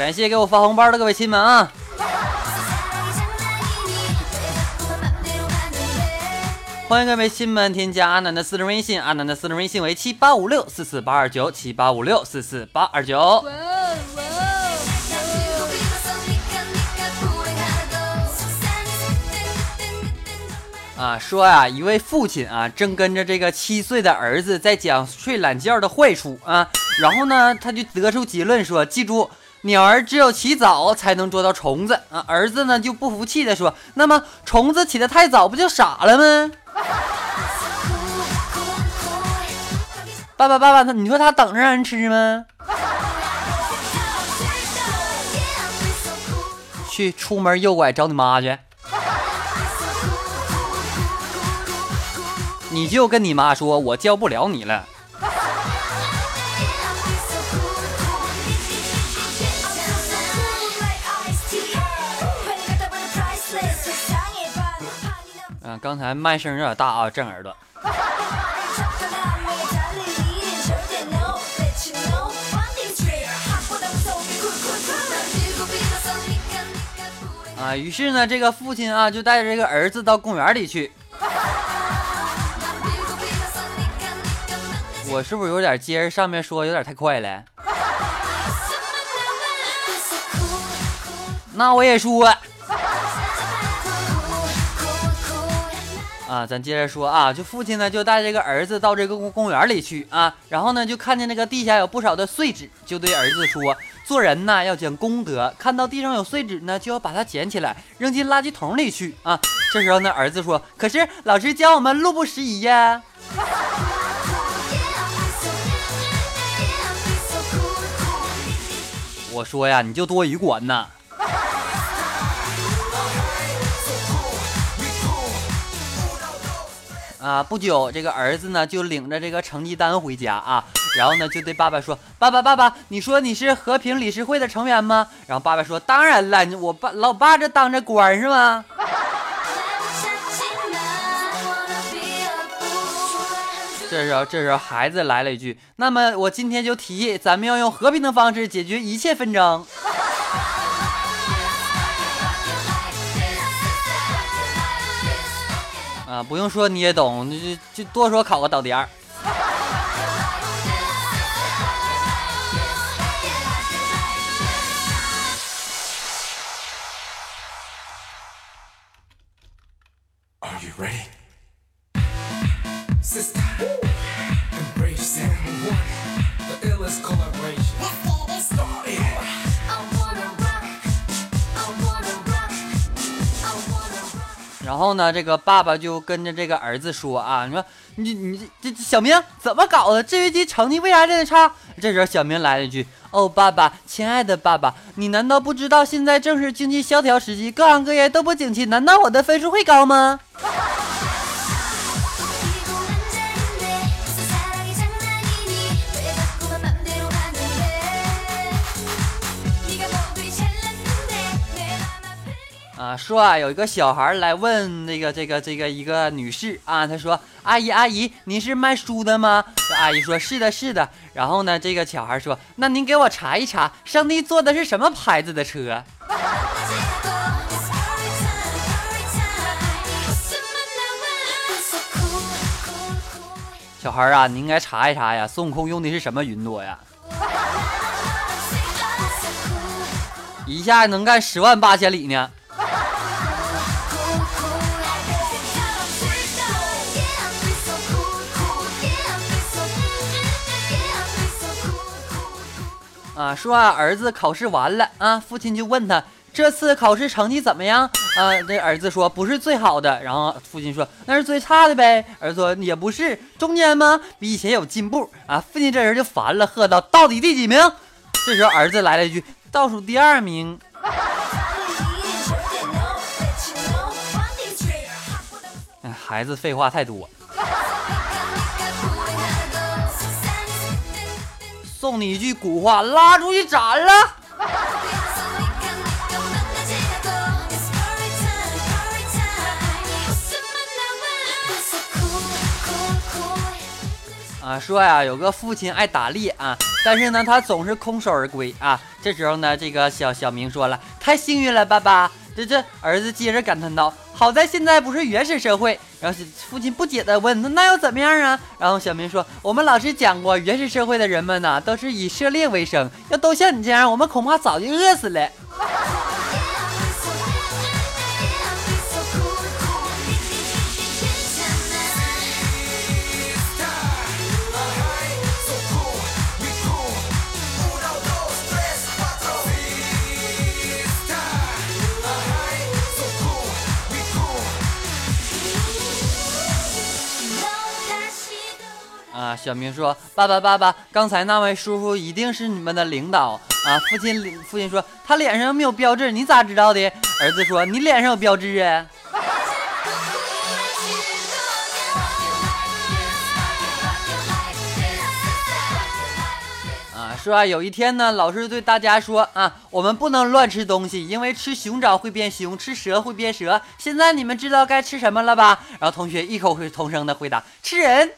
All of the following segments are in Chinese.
感谢给我发红包的各位亲们啊。欢迎各位亲们添加阿南的私人微信阿南的私人微信为七八五六四四八二九七八五六四四八二九。啊说啊一位父亲啊正跟着这个七岁的儿子在讲睡懒觉的坏处啊然后呢他就得出结论说记住鸟儿只有起早才能捉到虫子啊。儿子呢就不服气的说，那么虫子起得太早，不就傻了吗？爸爸，爸爸，你说他等着让人吃吗？去出门右拐找你妈去。你就跟你妈说，我教不了你了。嗯、刚才麦声有点大啊，震耳朵。啊，于是呢，这个父亲啊就带着这个儿子到公园里去。我是不是有点接着上面说有点太快了？那我也说啊，啊咱接着说啊，就父亲呢就带这个儿子到这个公公园里去啊，然后呢就看见那个地下有不少的碎纸，就对儿子说，做人呢要讲公德，看到地上有碎纸呢就要把它捡起来扔进垃圾桶里去啊。这时候呢儿子说，可是老师教我们路不拾遗呀。我说呀，你就多余管呐。啊，不久，这个儿子呢就领着这个成绩单回家啊，然后呢就对爸爸说：“爸爸，爸爸，你说你是和平理事会的成员吗？”然后爸爸说：“当然了，我爸老爸这当着官是吗？” 这时候，这时候孩子来了一句：“那么我今天就提议，咱们要用和平的方式解决一切纷争。”不用说你也懂，就就多说考个倒点儿。然后呢，这个爸爸就跟着这个儿子说啊，你说你你这这小明怎么搞的？这学期成绩为啥这么差？这时候小明来了一句：“哦，爸爸，亲爱的爸爸，你难道不知道现在正是经济萧条时期，各行各业都不景气？难道我的分数会高吗？”啊，说啊，有一个小孩来问那个这个这个一个女士啊，他说：“阿姨阿姨，您是卖书的吗？”阿姨说：“是的，是的。”然后呢，这个小孩说：“那您给我查一查，上帝坐的是什么牌子的车？”小孩啊，你应该查一查呀，孙悟空用的是什么云朵呀？一下能干十万八千里呢。啊，说啊，儿子考试完了啊，父亲就问他这次考试成绩怎么样？啊，这儿子说不是最好的，然后父亲说那是最差的呗。儿子说也不是，中间吗？比以前有进步啊。父亲这人就烦了，喝道：到底第几名？这时候儿子来了一句：“倒数第二名。”哎，孩子废话太多。送你一句古话，拉出去斩了。啊，说呀，有个父亲爱打猎啊，但是呢，他总是空手而归啊。这时候呢，这个小小明说了：“太幸运了，爸爸。”这这儿子接着感叹道：“好在现在不是原始社会。”然后父亲不解的问：“那又怎么样啊？”然后小明说：“我们老师讲过，原始社会的人们呢，都是以狩猎为生。要都像你这样，我们恐怕早就饿死了。”啊，小明说：“爸爸，爸爸，刚才那位叔叔一定是你们的领导啊！”父亲，父亲说：“他脸上又没有标志，你咋知道的？”儿子说：“你脸上有标志啊。”啊，说啊，有一天呢，老师对大家说：“啊，我们不能乱吃东西，因为吃熊掌会变熊，吃蛇会变蛇。现在你们知道该吃什么了吧？”然后同学异口同声的回答：“吃人。”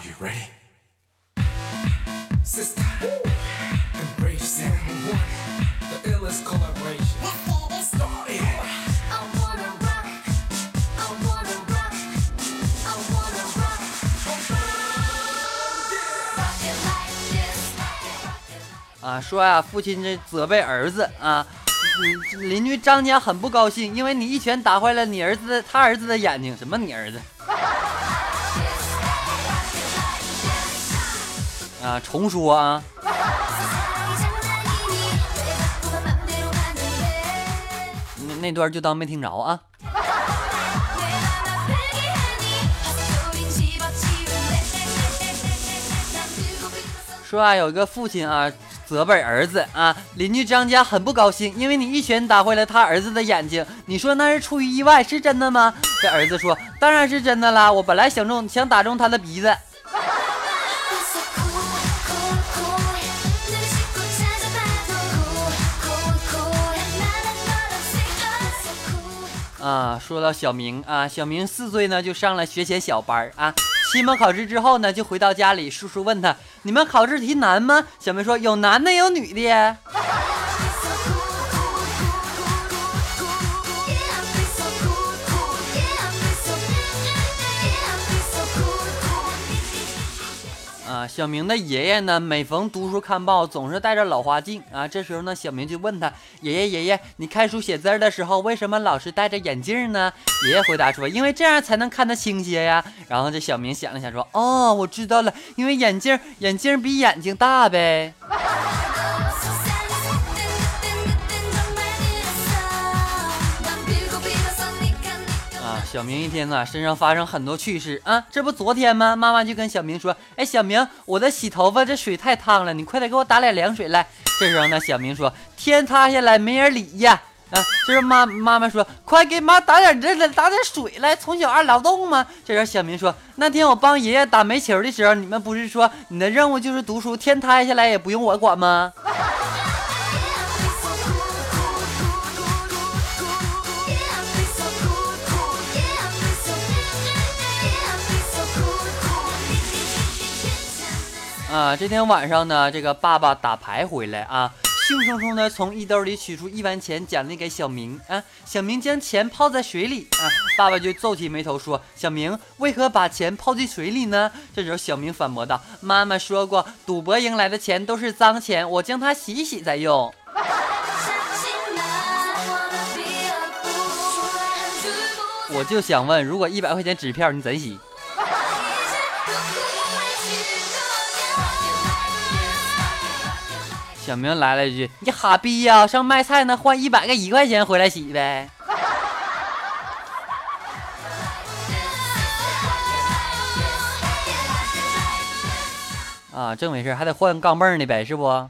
Are you ready? Sister, embrace and one, the illest collaboration. Start it. Yeah. 啊，说呀，父亲这责备儿子啊，嗯邻居张家很不高兴，因为你一拳打坏了你儿子的他儿子的眼睛。什么你儿子？啊，重说啊，那那段就当没听着啊。说啊，有一个父亲啊，责备儿子啊，邻居张家很不高兴，因为你一拳打坏了他儿子的眼睛。你说那是出于意外，是真的吗？这儿子说，当然是真的啦，我本来想中想打中他的鼻子。啊，说到小明啊，小明四岁呢就上了学前小班啊。期末考试之后呢，就回到家里，叔叔问他：“你们考试题难吗？”小明说：“有男的，有女的。”小明的爷爷呢，每逢读书看报，总是戴着老花镜啊。这时候呢，小明就问他：“爷爷，爷爷，你看书写字的时候，为什么老是戴着眼镜呢？”爷爷回答说：“因为这样才能看得清些呀。”然后这小明想了想说：“哦，我知道了，因为眼镜眼镜比眼睛大呗。”小明一天呢，身上发生很多趣事啊。这不昨天吗？妈妈就跟小明说：“哎，小明，我的洗头发这水太烫了，你快点给我打点凉水来。”这时候呢，小明说：“天塌下来没人理呀。”啊，这时候妈妈妈说：“快给妈打点这打点水来，从小爱劳动吗？”这时候小明说：“那天我帮爷爷打煤球的时候，你们不是说你的任务就是读书，天塌下来也不用我管吗？”啊，这天晚上呢，这个爸爸打牌回来啊，兴冲冲的从衣兜里取出一文钱奖励给小明啊。小明将钱泡在水里啊，爸爸就皱起眉头说：“小明为何把钱泡进水里呢？”这时候小明反驳道：“妈妈说过，赌博赢来的钱都是脏钱，我将它洗一洗再用。”我就想问，如果一百块钱纸票，你怎洗？小明来了一句：“你哈逼呀，上卖菜那，换一百个一块钱回来洗呗。”啊，这没事，还得换钢镚呢呗，是不？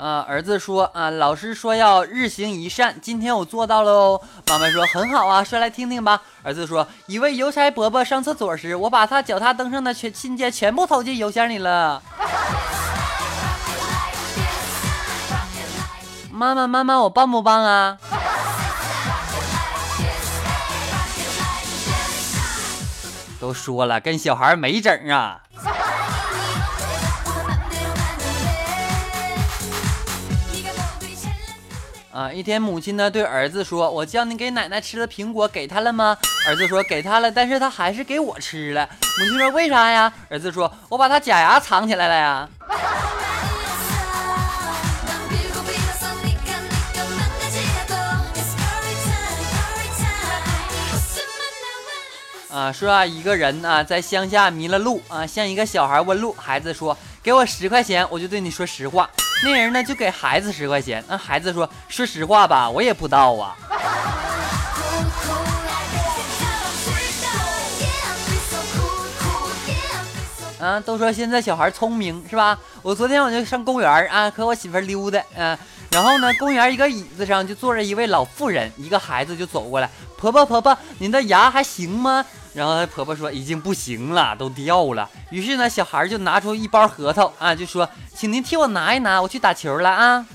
啊，儿子说啊，老师说要日行一善，今天我做到了哦。妈妈说很好啊，说来听听吧。儿子说，一位邮差伯伯上厕所时，我把他脚踏灯上的全信件全部投进邮箱里了。妈妈，妈妈，我棒不棒啊？都说了，跟小孩没整啊。啊，一天母亲呢对儿子说：“我叫你给奶奶吃的苹果给她了吗？”儿子说：“给她了，但是她还是给我吃了。”母亲说：“为啥呀？”儿子说：“我把她假牙藏起来了呀。”啊，说啊，一个人啊在乡下迷了路啊，向一个小孩问路，孩子说：“给我十块钱，我就对你说实话。”那人呢就给孩子十块钱，那孩子说：“说实话吧，我也不知道啊。”啊，都说现在小孩聪明是吧？我昨天我就上公园啊，和我媳妇溜达，啊，然后呢，公园一个椅子上就坐着一位老妇人，一个孩子就走过来，婆婆婆婆，您的牙还行吗？然后她婆婆说已经不行了，都掉了。于是呢，小孩就拿出一包核桃啊，就说，请您替我拿一拿，我去打球了啊。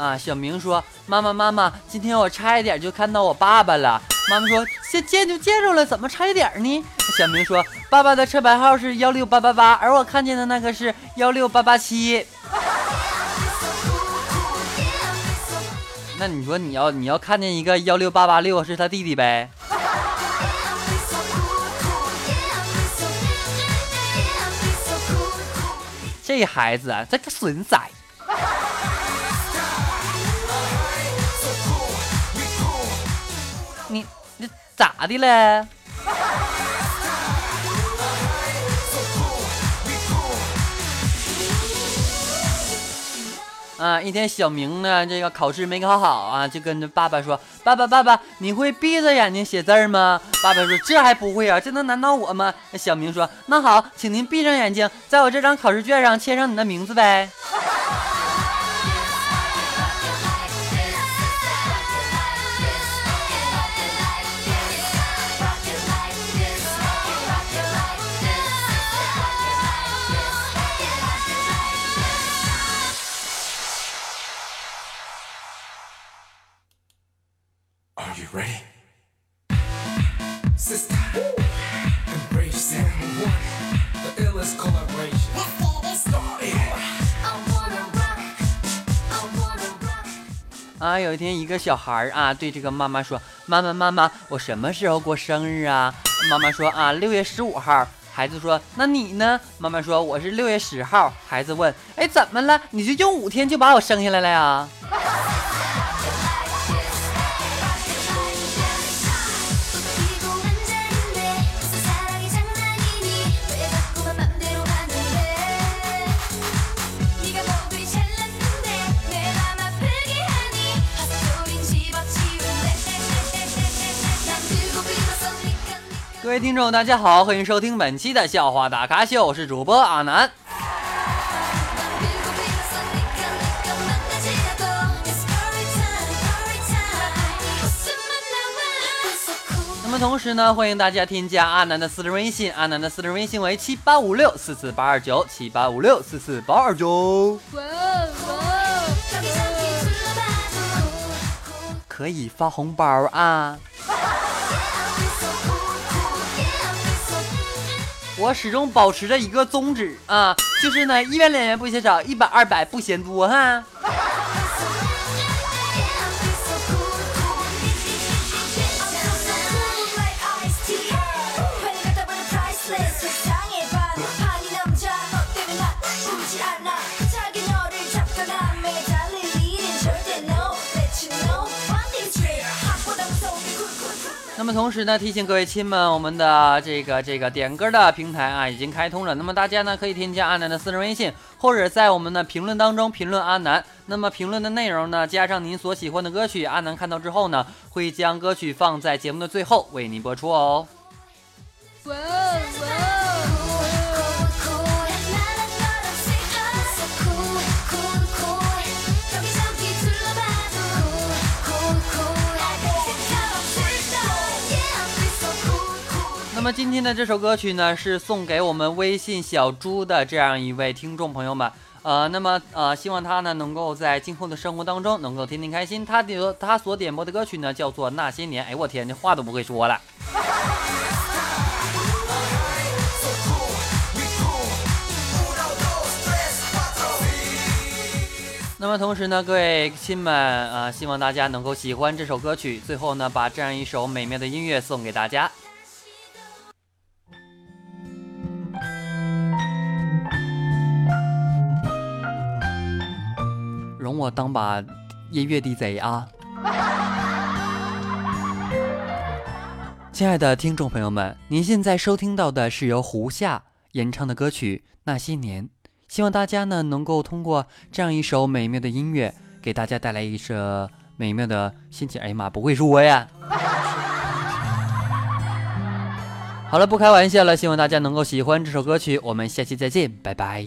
啊，小明说：“妈妈，妈妈，今天我差一点就看到我爸爸了。”妈妈说：“见见就见着了，怎么差一点呢？”小明说：“爸爸的车牌号是幺六八八八，而我看见的那个是幺六八八七。”那你说你要你要看见一个幺六八八六是他弟弟呗？这孩子啊，这个损仔。咋的了？啊，一天小明呢，这个考试没考好啊，就跟着爸爸说：“爸爸，爸爸，你会闭着眼睛写字吗？”爸爸说：“这还不会啊，这能难倒我吗？”那小明说：“那好，请您闭上眼睛，在我这张考试卷上签上你的名字呗。啊，有一天，一个小孩儿啊，对这个妈妈说：“妈妈，妈妈，我什么时候过生日啊？”妈妈说：“啊，六月十五号。”孩子说：“那你呢？”妈妈说：“我是六月十号。”孩子问：“哎，怎么了？你就用五天就把我生下来了呀？”位听众，大家好，欢迎收听本期的笑话大咖秀，我是主播阿南。那么同时呢，欢迎大家添加阿南的私人微信，阿南的私人微信为七八五六四四八二九，七八五六四四八二九，可以发红包啊！我始终保持着一个宗旨啊，就是呢，一元两元不嫌少，一百二百不嫌多哈。同时呢，提醒各位亲们，我们的这个这个点歌的平台啊已经开通了。那么大家呢可以添加阿南的私人微信，或者在我们的评论当中评论阿南。那么评论的内容呢，加上您所喜欢的歌曲，阿南看到之后呢，会将歌曲放在节目的最后为您播出哦。那么今天的这首歌曲呢，是送给我们微信小猪的这样一位听众朋友们。呃，那么呃，希望他呢能够在今后的生活当中能够天天开心。他点他所点播的歌曲呢叫做《那些年》。哎，我天，这话都不会说了。那么同时呢，各位亲们，呃，希望大家能够喜欢这首歌曲。最后呢，把这样一首美妙的音乐送给大家。容我当把音乐 DJ 啊！亲爱的听众朋友们，您现在收听到的是由胡夏演唱的歌曲《那些年》，希望大家呢能够通过这样一首美妙的音乐，给大家带来一首美妙的心情。哎呀妈，不会说呀！好了，不开玩笑了，希望大家能够喜欢这首歌曲。我们下期再见，拜拜。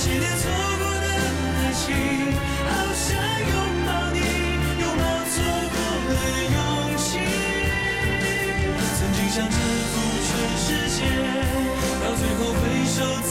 些年错过的爱情，好想拥抱你，拥抱错过的勇气。曾经想征服全世界，到最后回首才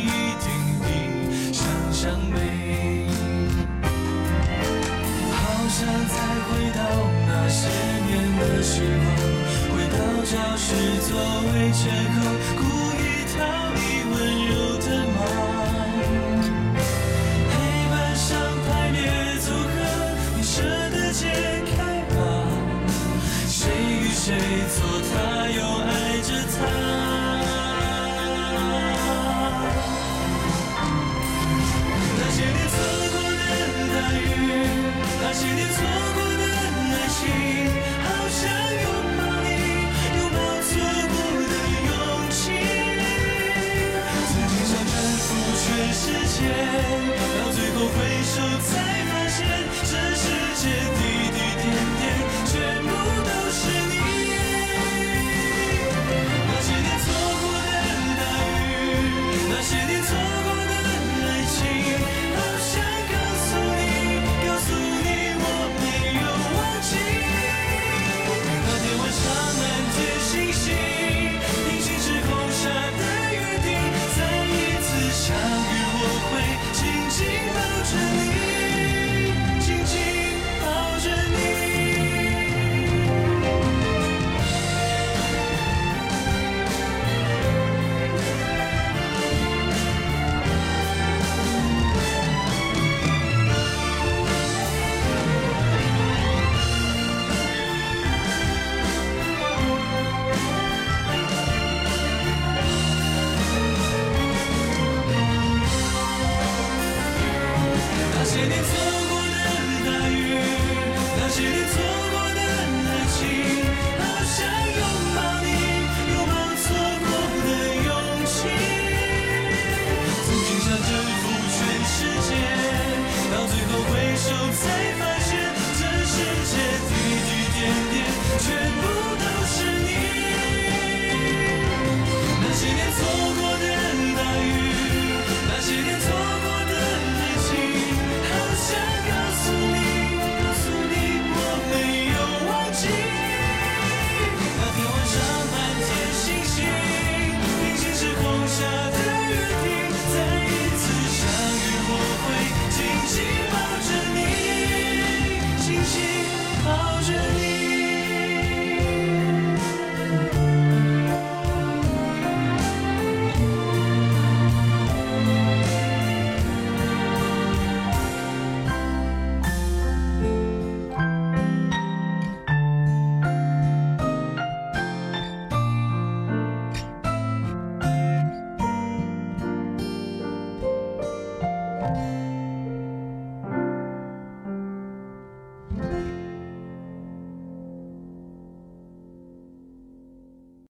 教室座位前后，故意讨你温柔的骂。黑板上排列组合，你舍得解开吗？谁与谁做他，又爱着她。那些年错过的大雨，那些年错过的爱情，到最后回首才发现这世界滴滴点点些年